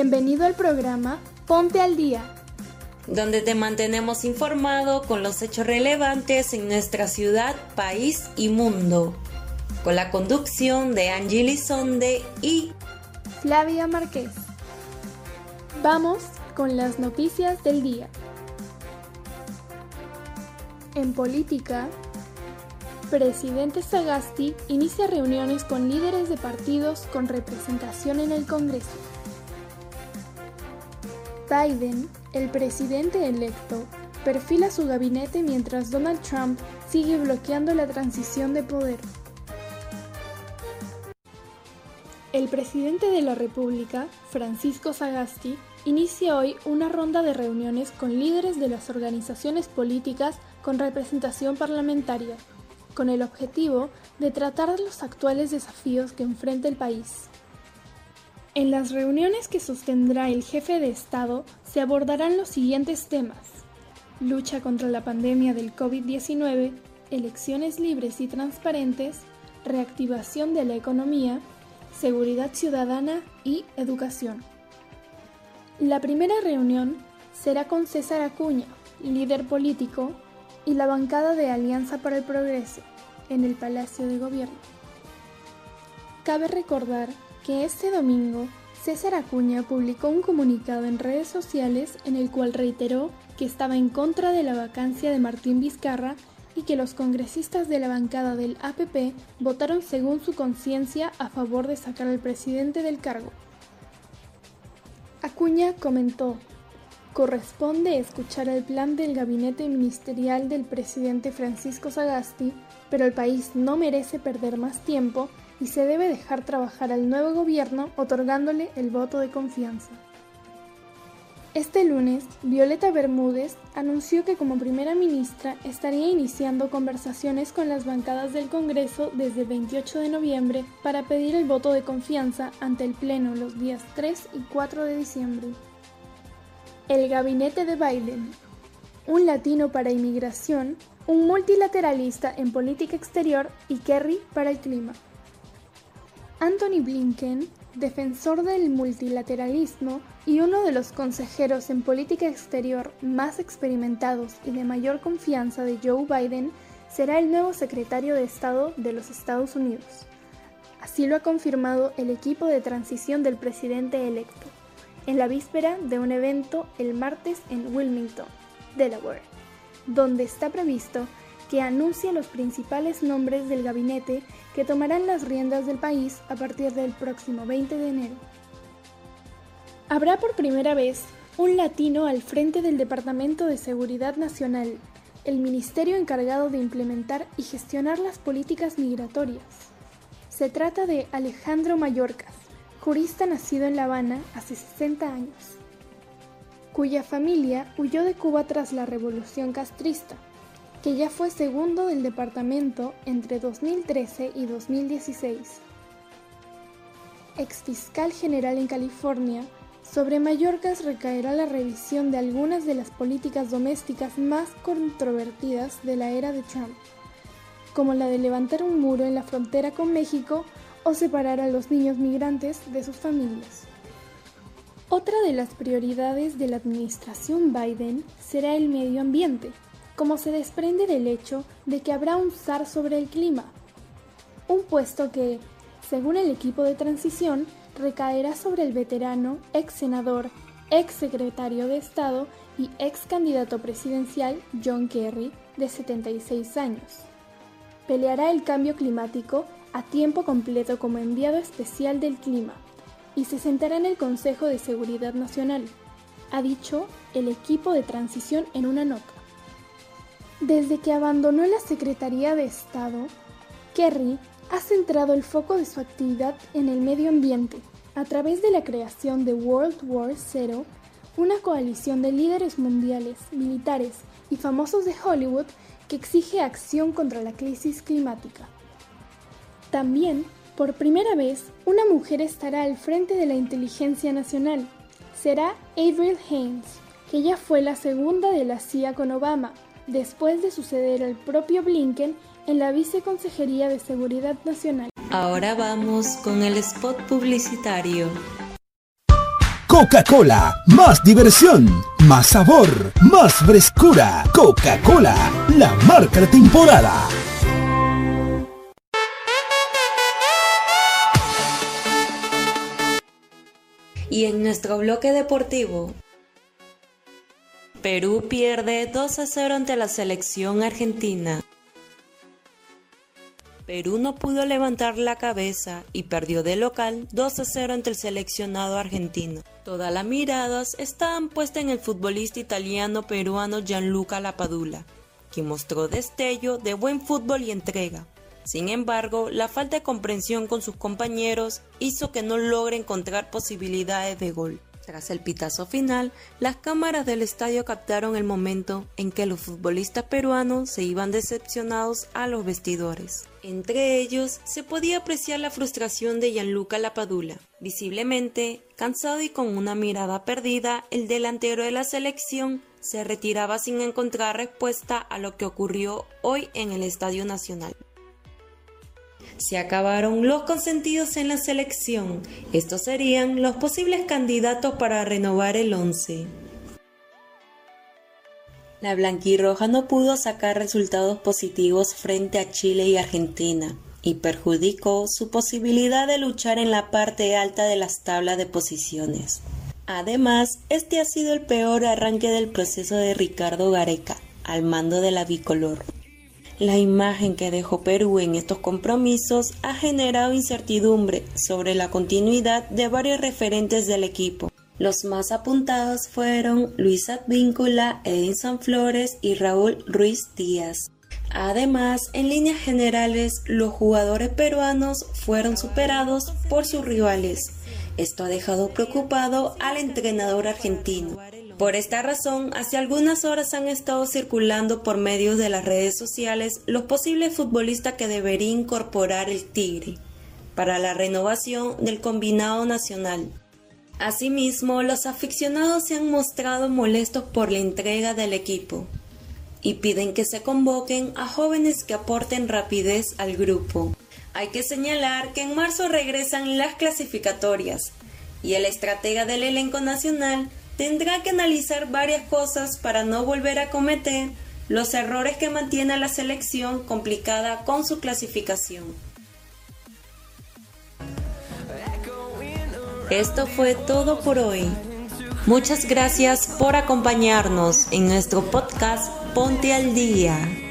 Bienvenido al programa Ponte al Día, donde te mantenemos informado con los hechos relevantes en nuestra ciudad, país y mundo, con la conducción de Angeli Sonde y Flavia Márquez. Vamos con las noticias del día. En política, presidente Sagasti inicia reuniones con líderes de partidos con representación en el Congreso. Biden, el presidente electo, perfila su gabinete mientras Donald Trump sigue bloqueando la transición de poder. El presidente de la República, Francisco Sagasti, inicia hoy una ronda de reuniones con líderes de las organizaciones políticas con representación parlamentaria, con el objetivo de tratar los actuales desafíos que enfrenta el país. En las reuniones que sostendrá el jefe de Estado se abordarán los siguientes temas. Lucha contra la pandemia del COVID-19, elecciones libres y transparentes, reactivación de la economía, seguridad ciudadana y educación. La primera reunión será con César Acuña, líder político, y la bancada de Alianza para el Progreso, en el Palacio de Gobierno. Cabe recordar que este domingo César Acuña publicó un comunicado en redes sociales en el cual reiteró que estaba en contra de la vacancia de Martín Vizcarra y que los congresistas de la bancada del APP votaron según su conciencia a favor de sacar al presidente del cargo. Acuña comentó, corresponde escuchar el plan del gabinete ministerial del presidente Francisco Sagasti, pero el país no merece perder más tiempo y se debe dejar trabajar al nuevo gobierno otorgándole el voto de confianza. Este lunes, Violeta Bermúdez anunció que como primera ministra estaría iniciando conversaciones con las bancadas del Congreso desde el 28 de noviembre para pedir el voto de confianza ante el Pleno los días 3 y 4 de diciembre. El gabinete de Biden, un latino para inmigración, un multilateralista en política exterior y Kerry para el clima. Anthony Blinken, defensor del multilateralismo y uno de los consejeros en política exterior más experimentados y de mayor confianza de Joe Biden, será el nuevo secretario de Estado de los Estados Unidos. Así lo ha confirmado el equipo de transición del presidente electo, en la víspera de un evento el martes en Wilmington, Delaware, donde está previsto que anuncie los principales nombres del gabinete que tomarán las riendas del país a partir del próximo 20 de enero. Habrá por primera vez un latino al frente del Departamento de Seguridad Nacional, el ministerio encargado de implementar y gestionar las políticas migratorias. Se trata de Alejandro Mallorcas, jurista nacido en La Habana hace 60 años, cuya familia huyó de Cuba tras la Revolución Castrista que ya fue segundo del departamento entre 2013 y 2016. Ex fiscal general en California, sobre Mallorcas recaerá la revisión de algunas de las políticas domésticas más controvertidas de la era de Trump, como la de levantar un muro en la frontera con México o separar a los niños migrantes de sus familias. Otra de las prioridades de la administración Biden será el medio ambiente como se desprende del hecho de que habrá un zar sobre el clima, un puesto que, según el equipo de transición, recaerá sobre el veterano, ex senador, ex secretario de Estado y ex candidato presidencial John Kerry, de 76 años. Peleará el cambio climático a tiempo completo como enviado especial del clima y se sentará en el Consejo de Seguridad Nacional, ha dicho el equipo de transición en una nota. Desde que abandonó la Secretaría de Estado, Kerry ha centrado el foco de su actividad en el medio ambiente a través de la creación de World War Zero, una coalición de líderes mundiales, militares y famosos de Hollywood que exige acción contra la crisis climática. También, por primera vez, una mujer estará al frente de la inteligencia nacional. Será Avril Haines, que ya fue la segunda de la CIA con Obama después de suceder al propio Blinken en la Viceconsejería de Seguridad Nacional. Ahora vamos con el spot publicitario. Coca-Cola, más diversión, más sabor, más frescura. Coca-Cola, la marca de temporada. Y en nuestro bloque deportivo, Perú pierde 2 a 0 ante la selección argentina. Perú no pudo levantar la cabeza y perdió de local 2 a 0 ante el seleccionado argentino. Todas las miradas estaban puestas en el futbolista italiano peruano Gianluca Lapadula, quien mostró destello de buen fútbol y entrega. Sin embargo, la falta de comprensión con sus compañeros hizo que no logre encontrar posibilidades de gol. Tras el pitazo final, las cámaras del estadio captaron el momento en que los futbolistas peruanos se iban decepcionados a los vestidores. Entre ellos se podía apreciar la frustración de Gianluca Lapadula. Visiblemente, cansado y con una mirada perdida, el delantero de la selección se retiraba sin encontrar respuesta a lo que ocurrió hoy en el Estadio Nacional. Se acabaron los consentidos en la selección. Estos serían los posibles candidatos para renovar el 11. La blanquirroja no pudo sacar resultados positivos frente a Chile y Argentina y perjudicó su posibilidad de luchar en la parte alta de las tablas de posiciones. Además, este ha sido el peor arranque del proceso de Ricardo Gareca al mando de la bicolor. La imagen que dejó Perú en estos compromisos ha generado incertidumbre sobre la continuidad de varios referentes del equipo. Los más apuntados fueron Luis Advíncula, Edinson Flores y Raúl Ruiz Díaz. Además, en líneas generales, los jugadores peruanos fueron superados por sus rivales. Esto ha dejado preocupado al entrenador argentino. Por esta razón, hace algunas horas han estado circulando por medios de las redes sociales los posibles futbolistas que debería incorporar el Tigre para la renovación del combinado nacional. Asimismo, los aficionados se han mostrado molestos por la entrega del equipo y piden que se convoquen a jóvenes que aporten rapidez al grupo. Hay que señalar que en marzo regresan las clasificatorias y el estratega del elenco nacional tendrá que analizar varias cosas para no volver a cometer los errores que mantiene a la selección complicada con su clasificación. Esto fue todo por hoy. Muchas gracias por acompañarnos en nuestro podcast Ponte al Día.